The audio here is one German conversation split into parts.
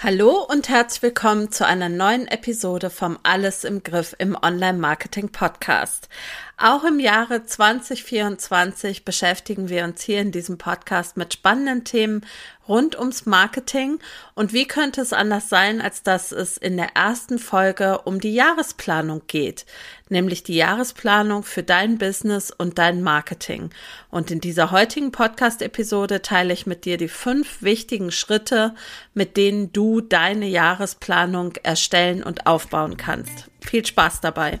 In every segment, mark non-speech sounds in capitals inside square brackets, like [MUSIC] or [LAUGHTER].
Hallo und herzlich willkommen zu einer neuen Episode vom Alles im Griff im Online-Marketing Podcast. Auch im Jahre 2024 beschäftigen wir uns hier in diesem Podcast mit spannenden Themen rund ums Marketing. Und wie könnte es anders sein, als dass es in der ersten Folge um die Jahresplanung geht, nämlich die Jahresplanung für dein Business und dein Marketing. Und in dieser heutigen Podcast-Episode teile ich mit dir die fünf wichtigen Schritte, mit denen du deine Jahresplanung erstellen und aufbauen kannst. Viel Spaß dabei!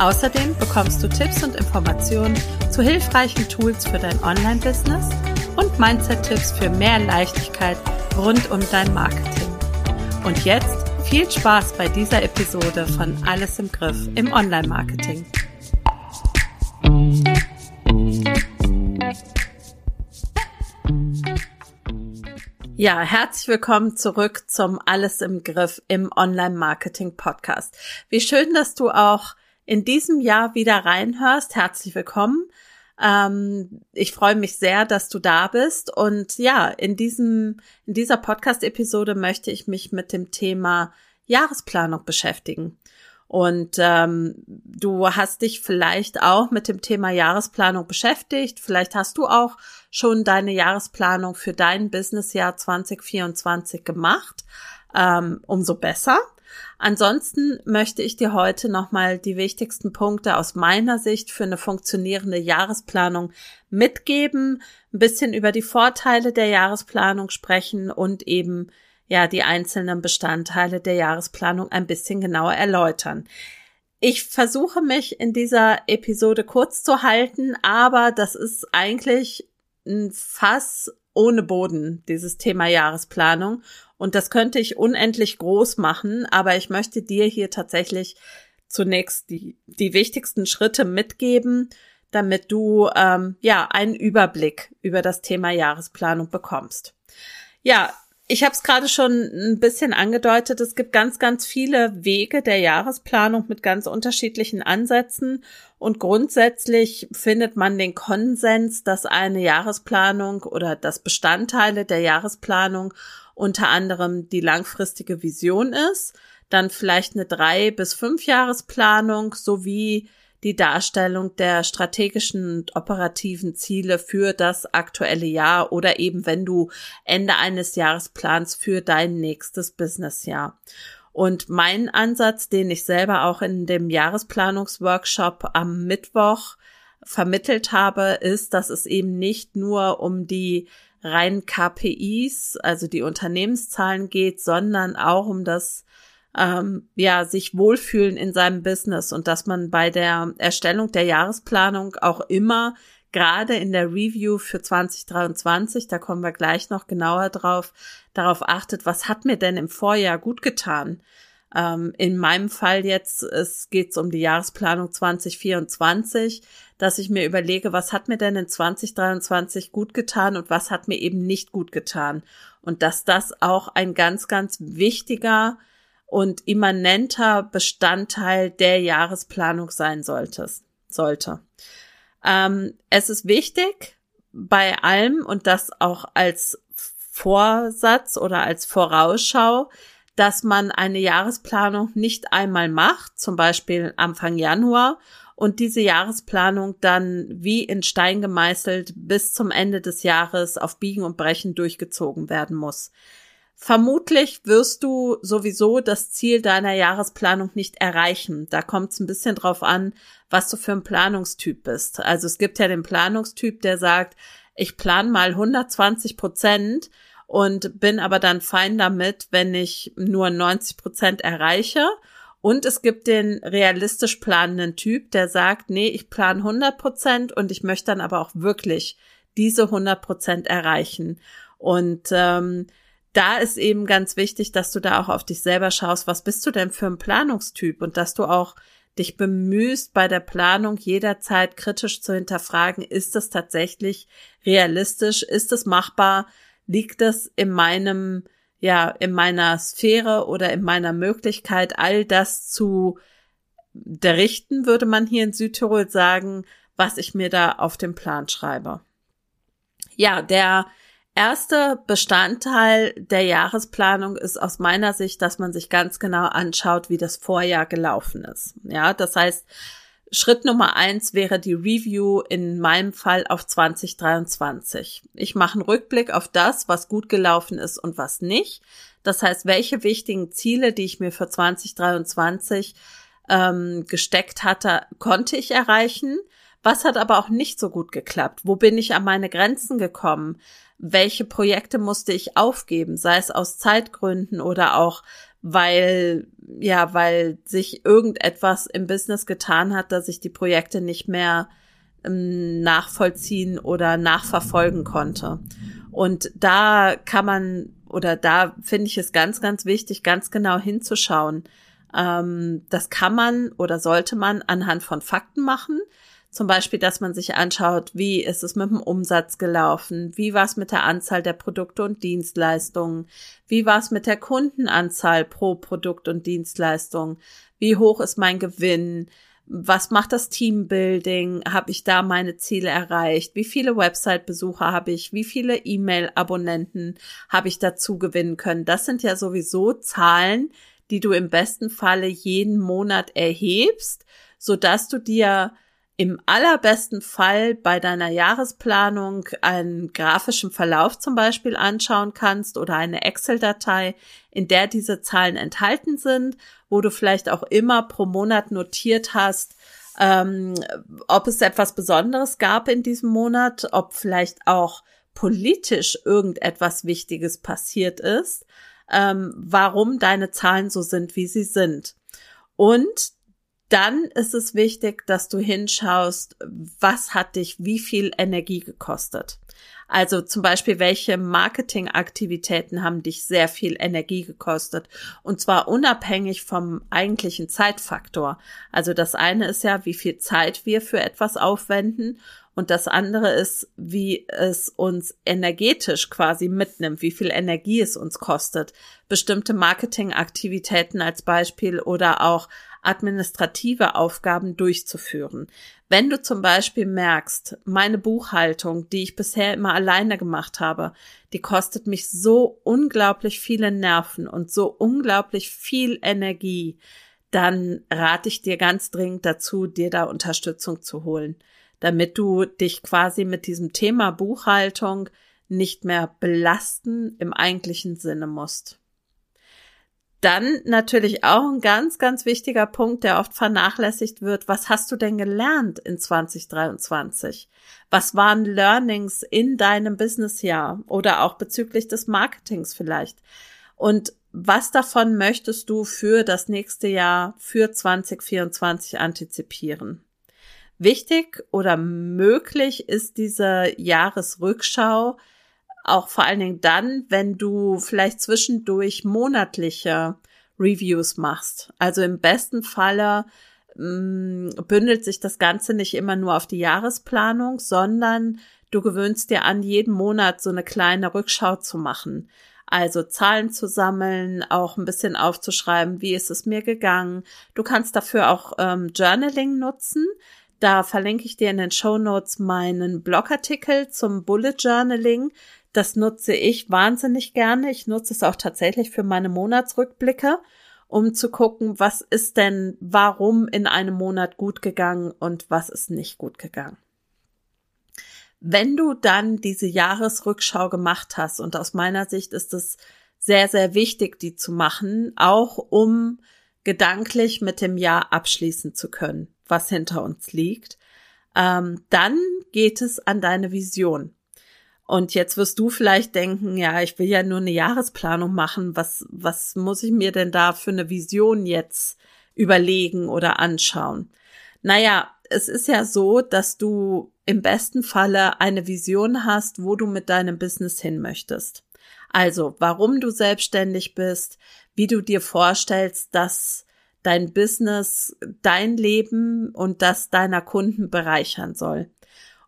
Außerdem bekommst du Tipps und Informationen zu hilfreichen Tools für dein Online-Business und Mindset-Tipps für mehr Leichtigkeit rund um dein Marketing. Und jetzt viel Spaß bei dieser Episode von Alles im Griff im Online-Marketing. Ja, herzlich willkommen zurück zum Alles im Griff im Online-Marketing Podcast. Wie schön, dass du auch in diesem Jahr wieder reinhörst. Herzlich willkommen. Ähm, ich freue mich sehr, dass du da bist. Und ja, in diesem, in dieser Podcast-Episode möchte ich mich mit dem Thema Jahresplanung beschäftigen. Und ähm, du hast dich vielleicht auch mit dem Thema Jahresplanung beschäftigt. Vielleicht hast du auch schon deine Jahresplanung für dein Businessjahr 2024 gemacht. Ähm, umso besser. Ansonsten möchte ich dir heute nochmal die wichtigsten Punkte aus meiner Sicht für eine funktionierende Jahresplanung mitgeben, ein bisschen über die Vorteile der Jahresplanung sprechen und eben ja die einzelnen Bestandteile der Jahresplanung ein bisschen genauer erläutern. Ich versuche mich in dieser Episode kurz zu halten, aber das ist eigentlich ein Fass ohne Boden, dieses Thema Jahresplanung. Und das könnte ich unendlich groß machen, aber ich möchte dir hier tatsächlich zunächst die, die wichtigsten Schritte mitgeben, damit du ähm, ja einen Überblick über das Thema Jahresplanung bekommst. Ja, ich habe es gerade schon ein bisschen angedeutet, es gibt ganz, ganz viele Wege der Jahresplanung mit ganz unterschiedlichen Ansätzen und grundsätzlich findet man den Konsens, dass eine Jahresplanung oder dass Bestandteile der Jahresplanung unter anderem die langfristige Vision ist, dann vielleicht eine drei bis fünf Jahresplanung sowie die Darstellung der strategischen und operativen Ziele für das aktuelle Jahr oder eben wenn du Ende eines Jahresplans für dein nächstes Businessjahr. Und mein Ansatz, den ich selber auch in dem Jahresplanungsworkshop am Mittwoch vermittelt habe, ist, dass es eben nicht nur um die rein KPIs, also die Unternehmenszahlen geht, sondern auch um das ähm, ja sich wohlfühlen in seinem Business und dass man bei der Erstellung der Jahresplanung auch immer gerade in der Review für 2023, da kommen wir gleich noch genauer drauf, darauf achtet, was hat mir denn im Vorjahr gut getan? Ähm, in meinem Fall jetzt, es geht um die Jahresplanung 2024 dass ich mir überlege, was hat mir denn in 2023 gut getan und was hat mir eben nicht gut getan. Und dass das auch ein ganz, ganz wichtiger und immanenter Bestandteil der Jahresplanung sein sollte. sollte. Ähm, es ist wichtig bei allem und das auch als Vorsatz oder als Vorausschau, dass man eine Jahresplanung nicht einmal macht, zum Beispiel Anfang Januar und diese Jahresplanung dann wie in Stein gemeißelt bis zum Ende des Jahres auf Biegen und Brechen durchgezogen werden muss. Vermutlich wirst du sowieso das Ziel deiner Jahresplanung nicht erreichen. Da kommt es ein bisschen drauf an, was du für ein Planungstyp bist. Also es gibt ja den Planungstyp, der sagt, ich plan mal 120 Prozent und bin aber dann fein damit, wenn ich nur 90 Prozent erreiche. Und es gibt den realistisch planenden Typ, der sagt, nee, ich plane 100 Prozent und ich möchte dann aber auch wirklich diese 100 Prozent erreichen. Und ähm, da ist eben ganz wichtig, dass du da auch auf dich selber schaust, was bist du denn für ein Planungstyp und dass du auch dich bemühst, bei der Planung jederzeit kritisch zu hinterfragen, ist das tatsächlich realistisch, ist es machbar, liegt es in meinem, ja, in meiner Sphäre oder in meiner Möglichkeit, all das zu richten, würde man hier in Südtirol sagen, was ich mir da auf den Plan schreibe. Ja, der erste Bestandteil der Jahresplanung ist aus meiner Sicht, dass man sich ganz genau anschaut, wie das Vorjahr gelaufen ist. Ja, das heißt, Schritt Nummer eins wäre die Review in meinem Fall auf 2023. Ich mache einen Rückblick auf das, was gut gelaufen ist und was nicht. Das heißt, welche wichtigen Ziele, die ich mir für 2023 ähm, gesteckt hatte, konnte ich erreichen. Was hat aber auch nicht so gut geklappt? Wo bin ich an meine Grenzen gekommen? welche Projekte musste ich aufgeben, sei es aus Zeitgründen oder auch weil, ja, weil sich irgendetwas im Business getan hat, dass ich die Projekte nicht mehr ähm, nachvollziehen oder nachverfolgen konnte. Und da kann man, oder da finde ich es ganz, ganz wichtig, ganz genau hinzuschauen. Ähm, das kann man oder sollte man anhand von Fakten machen. Zum Beispiel, dass man sich anschaut, wie ist es mit dem Umsatz gelaufen, wie war es mit der Anzahl der Produkte und Dienstleistungen, wie war es mit der Kundenanzahl pro Produkt und Dienstleistung, wie hoch ist mein Gewinn, was macht das Teambuilding, habe ich da meine Ziele erreicht, wie viele Website-Besucher habe ich, wie viele E-Mail-Abonnenten habe ich dazu gewinnen können. Das sind ja sowieso Zahlen, die du im besten Falle jeden Monat erhebst, so dass du dir im allerbesten Fall bei deiner Jahresplanung einen grafischen Verlauf zum Beispiel anschauen kannst oder eine Excel-Datei, in der diese Zahlen enthalten sind, wo du vielleicht auch immer pro Monat notiert hast, ähm, ob es etwas Besonderes gab in diesem Monat, ob vielleicht auch politisch irgendetwas Wichtiges passiert ist, ähm, warum deine Zahlen so sind, wie sie sind. Und dann ist es wichtig, dass du hinschaust, was hat dich wie viel Energie gekostet. Also zum Beispiel, welche Marketingaktivitäten haben dich sehr viel Energie gekostet? Und zwar unabhängig vom eigentlichen Zeitfaktor. Also das eine ist ja, wie viel Zeit wir für etwas aufwenden. Und das andere ist, wie es uns energetisch quasi mitnimmt, wie viel Energie es uns kostet. Bestimmte Marketingaktivitäten als Beispiel oder auch administrative Aufgaben durchzuführen. Wenn du zum Beispiel merkst, meine Buchhaltung, die ich bisher immer alleine gemacht habe, die kostet mich so unglaublich viele Nerven und so unglaublich viel Energie, dann rate ich dir ganz dringend dazu, dir da Unterstützung zu holen, damit du dich quasi mit diesem Thema Buchhaltung nicht mehr belasten im eigentlichen Sinne musst. Dann natürlich auch ein ganz, ganz wichtiger Punkt, der oft vernachlässigt wird. Was hast du denn gelernt in 2023? Was waren Learnings in deinem Businessjahr oder auch bezüglich des Marketings vielleicht? Und was davon möchtest du für das nächste Jahr, für 2024 antizipieren? Wichtig oder möglich ist diese Jahresrückschau auch vor allen Dingen dann, wenn du vielleicht zwischendurch monatliche Reviews machst. Also im besten Falle mh, mm, bündelt sich das Ganze nicht immer nur auf die Jahresplanung, sondern du gewöhnst dir an, jeden Monat so eine kleine Rückschau zu machen. Also Zahlen zu sammeln, auch ein bisschen aufzuschreiben, wie ist es mir gegangen. Du kannst dafür auch ähm, Journaling nutzen. Da verlinke ich dir in den Show Notes meinen Blogartikel zum Bullet Journaling. Das nutze ich wahnsinnig gerne. Ich nutze es auch tatsächlich für meine Monatsrückblicke, um zu gucken, was ist denn, warum in einem Monat gut gegangen und was ist nicht gut gegangen. Wenn du dann diese Jahresrückschau gemacht hast, und aus meiner Sicht ist es sehr, sehr wichtig, die zu machen, auch um gedanklich mit dem Jahr abschließen zu können, was hinter uns liegt, ähm, dann geht es an deine Vision. Und jetzt wirst du vielleicht denken, ja, ich will ja nur eine Jahresplanung machen. Was, was muss ich mir denn da für eine Vision jetzt überlegen oder anschauen? Naja, es ist ja so, dass du im besten Falle eine Vision hast, wo du mit deinem Business hin möchtest. Also, warum du selbstständig bist, wie du dir vorstellst, dass dein Business, dein Leben und das deiner Kunden bereichern soll.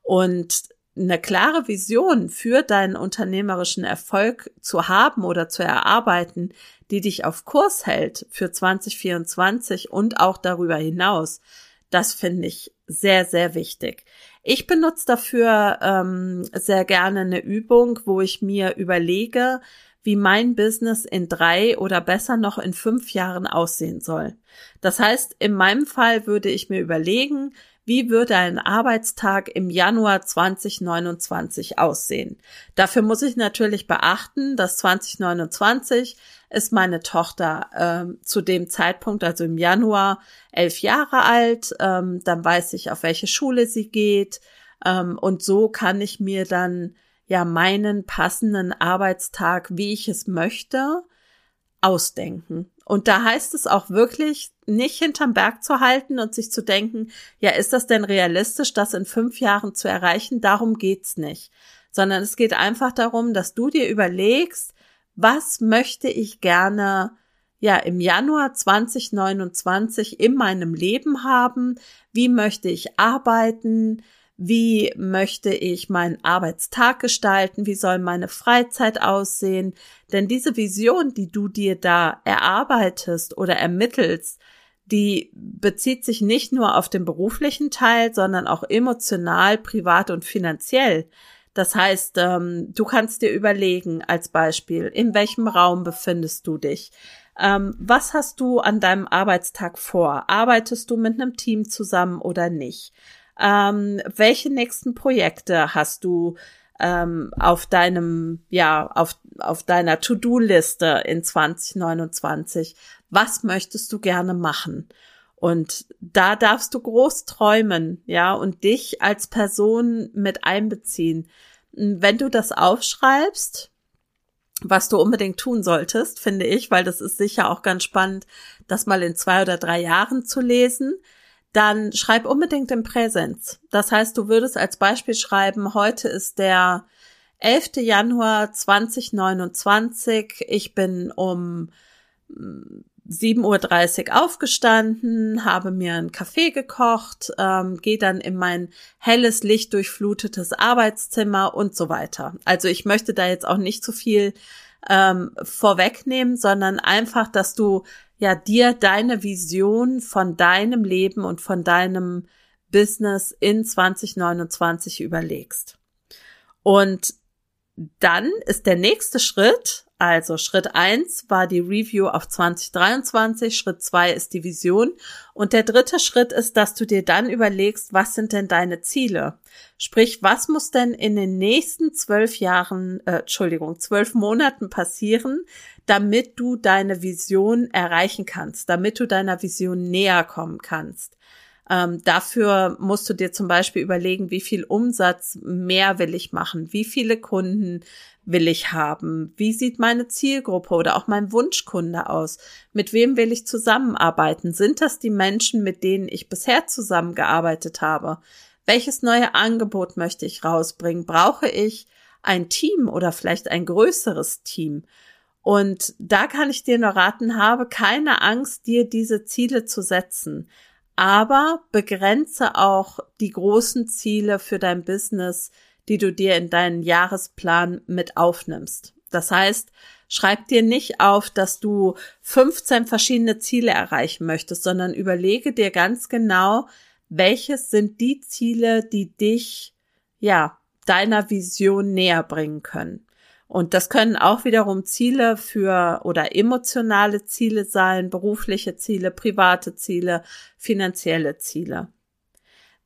Und eine klare Vision für deinen unternehmerischen Erfolg zu haben oder zu erarbeiten, die dich auf Kurs hält für 2024 und auch darüber hinaus, das finde ich sehr, sehr wichtig. Ich benutze dafür ähm, sehr gerne eine Übung, wo ich mir überlege, wie mein Business in drei oder besser noch in fünf Jahren aussehen soll. Das heißt, in meinem Fall würde ich mir überlegen, wie würde ein Arbeitstag im Januar 2029 aussehen? Dafür muss ich natürlich beachten, dass 2029 ist meine Tochter ähm, zu dem Zeitpunkt, also im Januar, elf Jahre alt. Ähm, dann weiß ich, auf welche Schule sie geht. Ähm, und so kann ich mir dann ja meinen passenden Arbeitstag, wie ich es möchte, ausdenken. Und da heißt es auch wirklich, nicht hinterm Berg zu halten und sich zu denken, ja, ist das denn realistisch, das in fünf Jahren zu erreichen? Darum geht's nicht. Sondern es geht einfach darum, dass du dir überlegst, was möchte ich gerne ja im Januar 2029 in meinem Leben haben? Wie möchte ich arbeiten? Wie möchte ich meinen Arbeitstag gestalten? Wie soll meine Freizeit aussehen? Denn diese Vision, die du dir da erarbeitest oder ermittelst, die bezieht sich nicht nur auf den beruflichen Teil, sondern auch emotional, privat und finanziell. Das heißt, ähm, du kannst dir überlegen, als Beispiel, in welchem Raum befindest du dich? Ähm, was hast du an deinem Arbeitstag vor? Arbeitest du mit einem Team zusammen oder nicht? Ähm, welche nächsten Projekte hast du ähm, auf deinem, ja, auf, auf deiner To-Do-Liste in 2029? Was möchtest du gerne machen? Und da darfst du groß träumen, ja, und dich als Person mit einbeziehen. Wenn du das aufschreibst, was du unbedingt tun solltest, finde ich, weil das ist sicher auch ganz spannend, das mal in zwei oder drei Jahren zu lesen, dann schreib unbedingt im Präsens. Das heißt, du würdest als Beispiel schreiben, heute ist der 11. Januar 2029. Ich bin um 7.30 Uhr aufgestanden, habe mir einen Kaffee gekocht, ähm, gehe dann in mein helles, lichtdurchflutetes Arbeitszimmer und so weiter. Also ich möchte da jetzt auch nicht zu viel ähm, vorwegnehmen, sondern einfach, dass du ja dir deine Vision von deinem Leben und von deinem Business in 2029 überlegst. Und dann ist der nächste Schritt, also Schritt eins war die Review auf 2023, Schritt zwei ist die Vision und der dritte Schritt ist, dass du dir dann überlegst, was sind denn deine Ziele? Sprich, was muss denn in den nächsten zwölf Jahren, äh, Entschuldigung, zwölf Monaten passieren, damit du deine Vision erreichen kannst, damit du deiner Vision näher kommen kannst? Ähm, dafür musst du dir zum Beispiel überlegen, wie viel Umsatz mehr will ich machen, wie viele Kunden will ich haben, wie sieht meine Zielgruppe oder auch mein Wunschkunde aus, mit wem will ich zusammenarbeiten, sind das die Menschen, mit denen ich bisher zusammengearbeitet habe, welches neue Angebot möchte ich rausbringen, brauche ich ein Team oder vielleicht ein größeres Team. Und da kann ich dir nur raten, habe keine Angst, dir diese Ziele zu setzen aber begrenze auch die großen Ziele für dein Business, die du dir in deinen Jahresplan mit aufnimmst. Das heißt, schreib dir nicht auf, dass du 15 verschiedene Ziele erreichen möchtest, sondern überlege dir ganz genau, welches sind die Ziele, die dich, ja, deiner Vision näher bringen können. Und das können auch wiederum Ziele für oder emotionale Ziele sein, berufliche Ziele, private Ziele, finanzielle Ziele.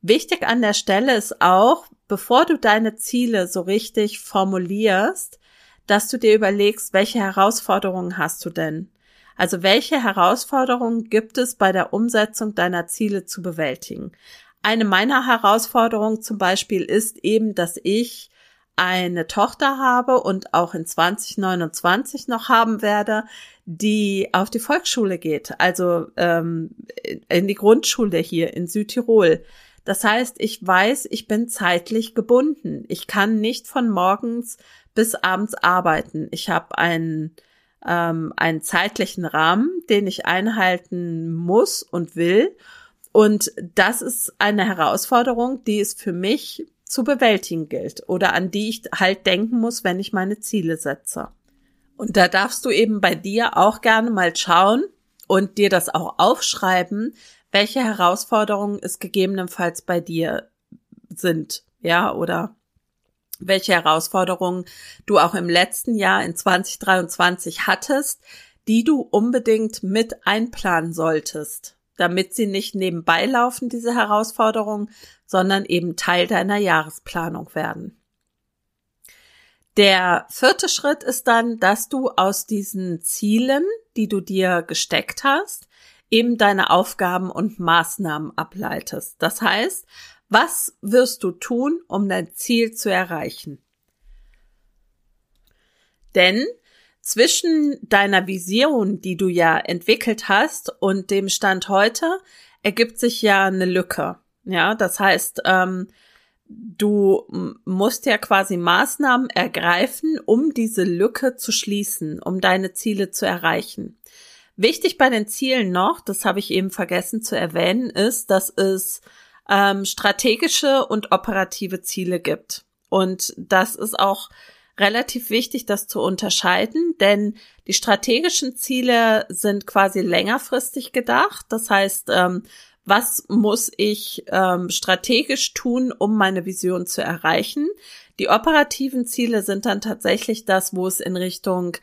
Wichtig an der Stelle ist auch, bevor du deine Ziele so richtig formulierst, dass du dir überlegst, welche Herausforderungen hast du denn? Also welche Herausforderungen gibt es bei der Umsetzung deiner Ziele zu bewältigen? Eine meiner Herausforderungen zum Beispiel ist eben, dass ich eine Tochter habe und auch in 2029 noch haben werde, die auf die Volksschule geht, also ähm, in die Grundschule hier in Südtirol. Das heißt, ich weiß, ich bin zeitlich gebunden. Ich kann nicht von morgens bis abends arbeiten. Ich habe einen, ähm, einen zeitlichen Rahmen, den ich einhalten muss und will. Und das ist eine Herausforderung, die es für mich zu bewältigen gilt oder an die ich halt denken muss, wenn ich meine Ziele setze. Und da darfst du eben bei dir auch gerne mal schauen und dir das auch aufschreiben, welche Herausforderungen es gegebenenfalls bei dir sind, ja, oder welche Herausforderungen du auch im letzten Jahr in 2023 hattest, die du unbedingt mit einplanen solltest, damit sie nicht nebenbei laufen, diese Herausforderungen, sondern eben Teil deiner Jahresplanung werden. Der vierte Schritt ist dann, dass du aus diesen Zielen, die du dir gesteckt hast, eben deine Aufgaben und Maßnahmen ableitest. Das heißt, was wirst du tun, um dein Ziel zu erreichen? Denn zwischen deiner Vision, die du ja entwickelt hast, und dem Stand heute ergibt sich ja eine Lücke. Ja, das heißt, ähm, du musst ja quasi Maßnahmen ergreifen, um diese Lücke zu schließen, um deine Ziele zu erreichen. Wichtig bei den Zielen noch, das habe ich eben vergessen zu erwähnen, ist, dass es ähm, strategische und operative Ziele gibt. Und das ist auch relativ wichtig, das zu unterscheiden, denn die strategischen Ziele sind quasi längerfristig gedacht. Das heißt, ähm, was muss ich ähm, strategisch tun, um meine Vision zu erreichen? Die operativen Ziele sind dann tatsächlich das, wo es in Richtung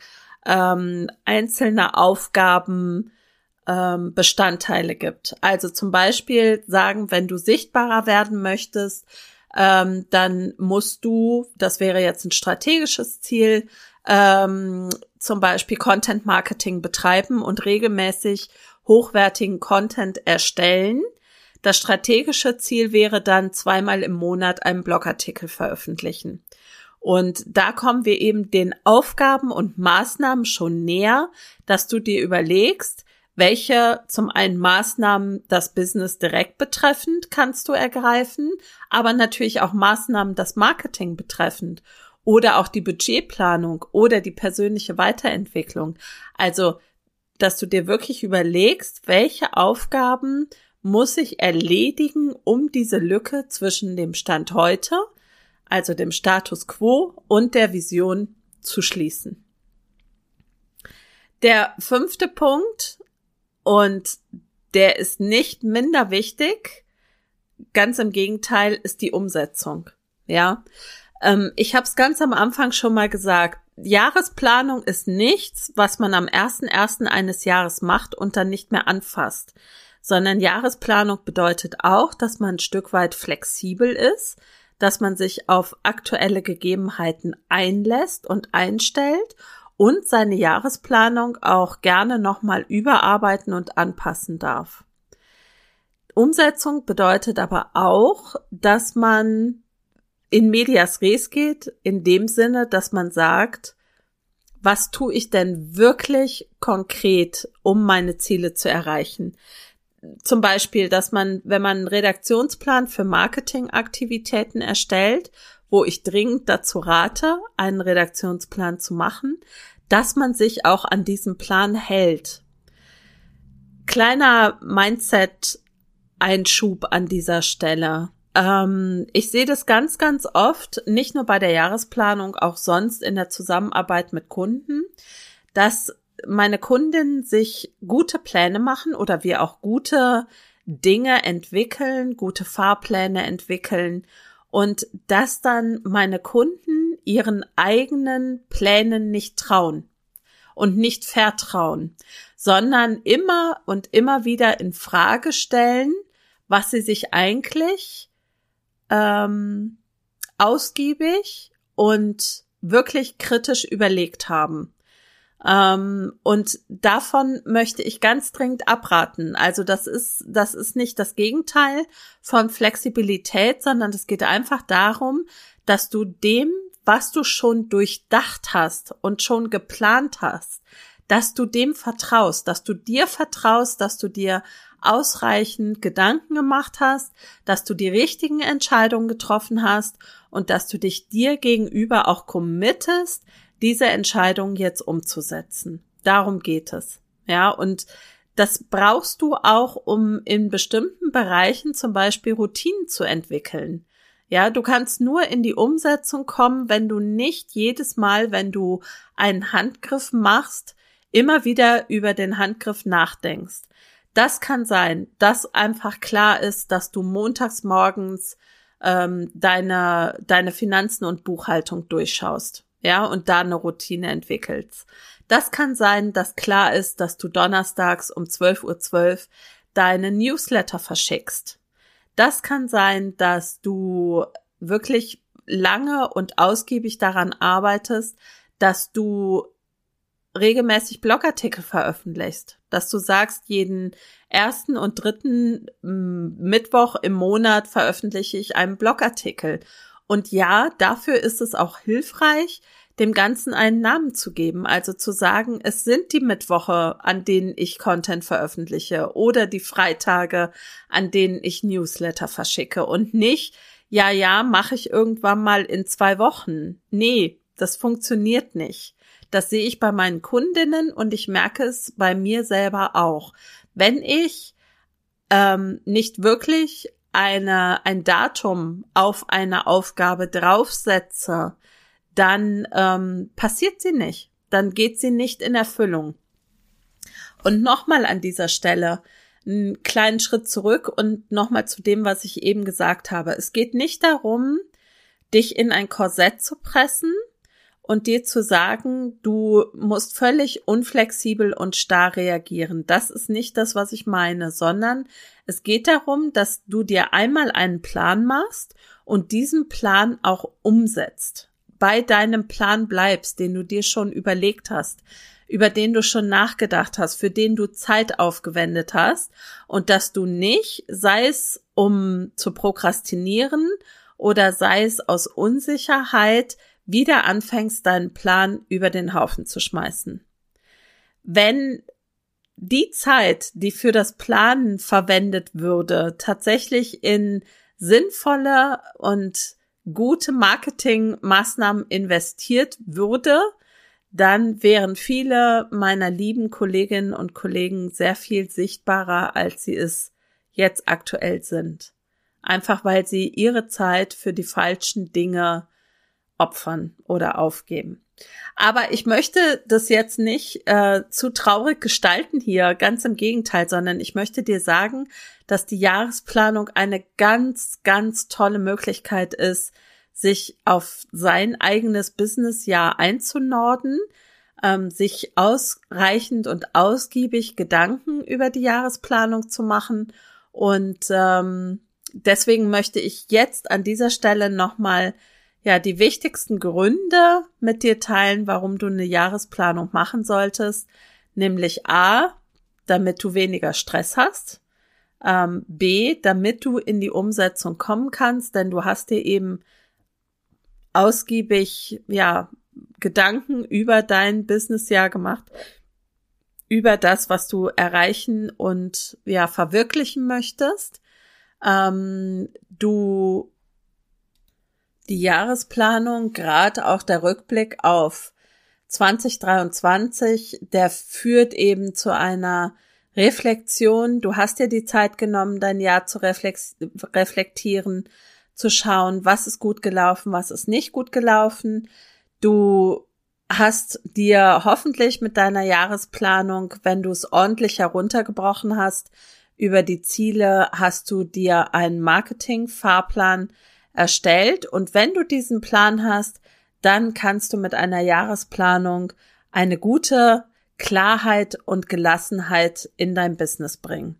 ähm, einzelner Aufgaben ähm, Bestandteile gibt. Also zum Beispiel sagen, wenn du sichtbarer werden möchtest, ähm, dann musst du, das wäre jetzt ein strategisches Ziel, ähm, zum Beispiel Content Marketing betreiben und regelmäßig hochwertigen Content erstellen. Das strategische Ziel wäre dann zweimal im Monat einen Blogartikel veröffentlichen. Und da kommen wir eben den Aufgaben und Maßnahmen schon näher, dass du dir überlegst, welche zum einen Maßnahmen das Business direkt betreffend kannst du ergreifen, aber natürlich auch Maßnahmen das Marketing betreffend oder auch die Budgetplanung oder die persönliche Weiterentwicklung. Also, dass du dir wirklich überlegst, welche Aufgaben muss ich erledigen, um diese Lücke zwischen dem Stand heute, also dem Status quo und der Vision zu schließen. Der fünfte Punkt und der ist nicht minder wichtig. Ganz im Gegenteil ist die Umsetzung. Ja, ähm, ich habe es ganz am Anfang schon mal gesagt. Jahresplanung ist nichts, was man am ersten ersten eines Jahres macht und dann nicht mehr anfasst, sondern Jahresplanung bedeutet auch, dass man ein Stück weit flexibel ist, dass man sich auf aktuelle Gegebenheiten einlässt und einstellt und seine Jahresplanung auch gerne nochmal überarbeiten und anpassen darf. Umsetzung bedeutet aber auch, dass man in medias res geht, in dem Sinne, dass man sagt, was tue ich denn wirklich konkret, um meine Ziele zu erreichen? Zum Beispiel, dass man, wenn man einen Redaktionsplan für Marketingaktivitäten erstellt wo ich dringend dazu rate, einen Redaktionsplan zu machen, dass man sich auch an diesem Plan hält. Kleiner Mindset-Einschub an dieser Stelle. Ähm, ich sehe das ganz, ganz oft, nicht nur bei der Jahresplanung, auch sonst in der Zusammenarbeit mit Kunden, dass meine Kundinnen sich gute Pläne machen oder wir auch gute Dinge entwickeln, gute Fahrpläne entwickeln und dass dann meine Kunden ihren eigenen Plänen nicht trauen und nicht vertrauen, sondern immer und immer wieder in Frage stellen, was sie sich eigentlich ähm, ausgiebig und wirklich kritisch überlegt haben. Ähm, und davon möchte ich ganz dringend abraten. Also das ist, das ist nicht das Gegenteil von Flexibilität, sondern es geht einfach darum, dass du dem, was du schon durchdacht hast und schon geplant hast, dass du dem vertraust, dass du dir vertraust, dass du dir ausreichend Gedanken gemacht hast, dass du die richtigen Entscheidungen getroffen hast und dass du dich dir gegenüber auch committest, diese Entscheidung jetzt umzusetzen. Darum geht es. Ja, und das brauchst du auch, um in bestimmten Bereichen zum Beispiel Routinen zu entwickeln. Ja, du kannst nur in die Umsetzung kommen, wenn du nicht jedes Mal, wenn du einen Handgriff machst, immer wieder über den Handgriff nachdenkst. Das kann sein, dass einfach klar ist, dass du montags morgens ähm, deine, deine Finanzen und Buchhaltung durchschaust, ja, und da eine Routine entwickelst. Das kann sein, dass klar ist, dass du donnerstags um 12.12 Uhr .12 deine Newsletter verschickst. Das kann sein, dass du wirklich lange und ausgiebig daran arbeitest, dass du regelmäßig Blogartikel veröffentlichst, dass du sagst, jeden ersten und dritten Mittwoch im Monat veröffentliche ich einen Blogartikel. Und ja, dafür ist es auch hilfreich, dem Ganzen einen Namen zu geben, also zu sagen, es sind die Mittwoche, an denen ich Content veröffentliche oder die Freitage, an denen ich Newsletter verschicke und nicht, ja, ja, mache ich irgendwann mal in zwei Wochen. Nee, das funktioniert nicht. Das sehe ich bei meinen Kundinnen und ich merke es bei mir selber auch. Wenn ich ähm, nicht wirklich eine, ein Datum auf eine Aufgabe draufsetze, dann ähm, passiert sie nicht. Dann geht sie nicht in Erfüllung. Und nochmal an dieser Stelle einen kleinen Schritt zurück und nochmal zu dem, was ich eben gesagt habe. Es geht nicht darum, dich in ein Korsett zu pressen und dir zu sagen, du musst völlig unflexibel und starr reagieren. Das ist nicht das, was ich meine, sondern es geht darum, dass du dir einmal einen Plan machst und diesen Plan auch umsetzt bei deinem Plan bleibst, den du dir schon überlegt hast, über den du schon nachgedacht hast, für den du Zeit aufgewendet hast und dass du nicht, sei es um zu prokrastinieren oder sei es aus Unsicherheit, wieder anfängst, deinen Plan über den Haufen zu schmeißen. Wenn die Zeit, die für das Planen verwendet würde, tatsächlich in sinnvolle und gute Marketingmaßnahmen investiert würde, dann wären viele meiner lieben Kolleginnen und Kollegen sehr viel sichtbarer, als sie es jetzt aktuell sind. Einfach weil sie ihre Zeit für die falschen Dinge opfern oder aufgeben. Aber ich möchte das jetzt nicht äh, zu traurig gestalten hier, ganz im Gegenteil, sondern ich möchte dir sagen, dass die Jahresplanung eine ganz, ganz tolle Möglichkeit ist, sich auf sein eigenes Businessjahr einzunorden, ähm, sich ausreichend und ausgiebig Gedanken über die Jahresplanung zu machen. Und ähm, deswegen möchte ich jetzt an dieser Stelle nochmal ja, die wichtigsten Gründe mit dir teilen, warum du eine Jahresplanung machen solltest. Nämlich A, damit du weniger Stress hast. Ähm, B, damit du in die Umsetzung kommen kannst, denn du hast dir eben ausgiebig, ja, Gedanken über dein Businessjahr gemacht, über das, was du erreichen und ja verwirklichen möchtest. Ähm, du die Jahresplanung, gerade auch der Rückblick auf 2023, der führt eben zu einer Reflexion. Du hast dir die Zeit genommen, dein Jahr zu reflektieren, zu schauen, was ist gut gelaufen, was ist nicht gut gelaufen. Du hast dir hoffentlich mit deiner Jahresplanung, wenn du es ordentlich heruntergebrochen hast, über die Ziele hast du dir einen Marketing-Fahrplan erstellt und wenn du diesen Plan hast, dann kannst du mit einer Jahresplanung eine gute Klarheit und Gelassenheit in dein Business bringen.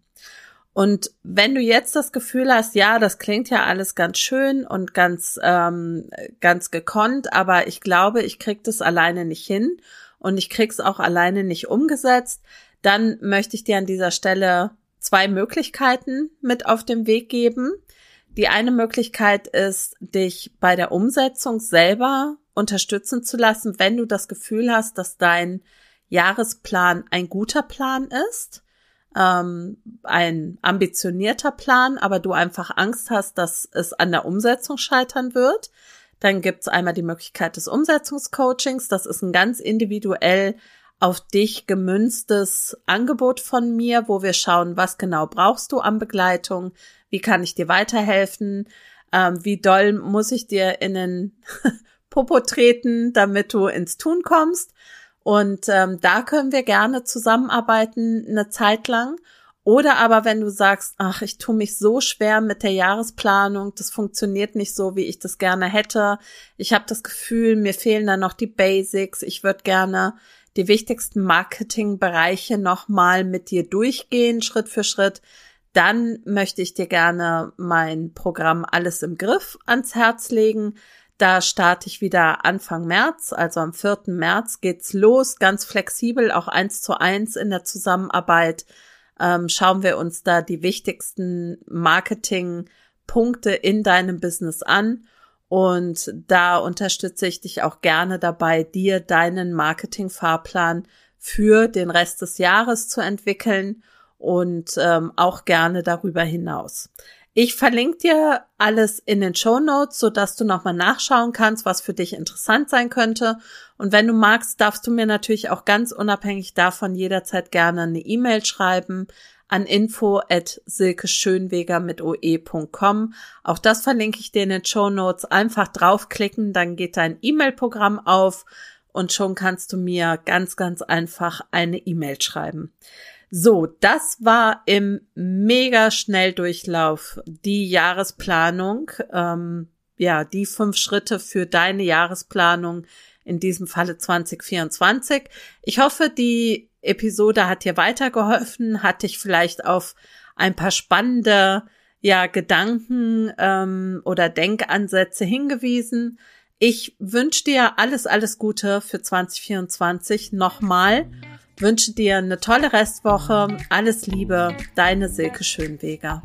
Und wenn du jetzt das Gefühl hast, ja, das klingt ja alles ganz schön und ganz ähm, ganz gekonnt, aber ich glaube, ich krieg das alleine nicht hin und ich krieg's auch alleine nicht umgesetzt, dann möchte ich dir an dieser Stelle zwei Möglichkeiten mit auf den Weg geben. Die eine Möglichkeit ist, dich bei der Umsetzung selber unterstützen zu lassen, wenn du das Gefühl hast, dass dein Jahresplan ein guter Plan ist, ähm, ein ambitionierter Plan, aber du einfach Angst hast, dass es an der Umsetzung scheitern wird. Dann gibt's einmal die Möglichkeit des Umsetzungscoachings. Das ist ein ganz individuell auf dich gemünztes Angebot von mir, wo wir schauen, was genau brauchst du an Begleitung, wie kann ich dir weiterhelfen, ähm, wie doll muss ich dir in den [LAUGHS] Popo treten, damit du ins Tun kommst. Und ähm, da können wir gerne zusammenarbeiten eine Zeit lang. Oder aber wenn du sagst, ach, ich tue mich so schwer mit der Jahresplanung, das funktioniert nicht so, wie ich das gerne hätte. Ich habe das Gefühl, mir fehlen da noch die Basics. Ich würde gerne die wichtigsten Marketingbereiche nochmal mit dir durchgehen, Schritt für Schritt. Dann möchte ich dir gerne mein Programm Alles im Griff ans Herz legen. Da starte ich wieder Anfang März, also am 4. März geht's los, ganz flexibel, auch eins zu eins in der Zusammenarbeit. Ähm, schauen wir uns da die wichtigsten Marketingpunkte in deinem Business an. Und da unterstütze ich dich auch gerne dabei, dir deinen Marketingfahrplan für den Rest des Jahres zu entwickeln und ähm, auch gerne darüber hinaus. Ich verlinke dir alles in den Show Notes, so dass du nochmal nachschauen kannst, was für dich interessant sein könnte. Und wenn du magst, darfst du mir natürlich auch ganz unabhängig davon jederzeit gerne eine E-Mail schreiben an info at silkeschönweger mit oe.com. Auch das verlinke ich dir in den Show Notes. Einfach draufklicken, dann geht dein E-Mail-Programm auf und schon kannst du mir ganz, ganz einfach eine E-Mail schreiben. So, das war im mega Schnelldurchlauf die Jahresplanung. Ähm, ja, die fünf Schritte für deine Jahresplanung, in diesem Falle 2024. Ich hoffe, die Episode hat dir weitergeholfen, hat dich vielleicht auf ein paar spannende ja, Gedanken ähm, oder Denkansätze hingewiesen. Ich wünsche dir alles, alles Gute für 2024 nochmal. Wünsche dir eine tolle Restwoche. Alles Liebe, deine Silke Schönweger.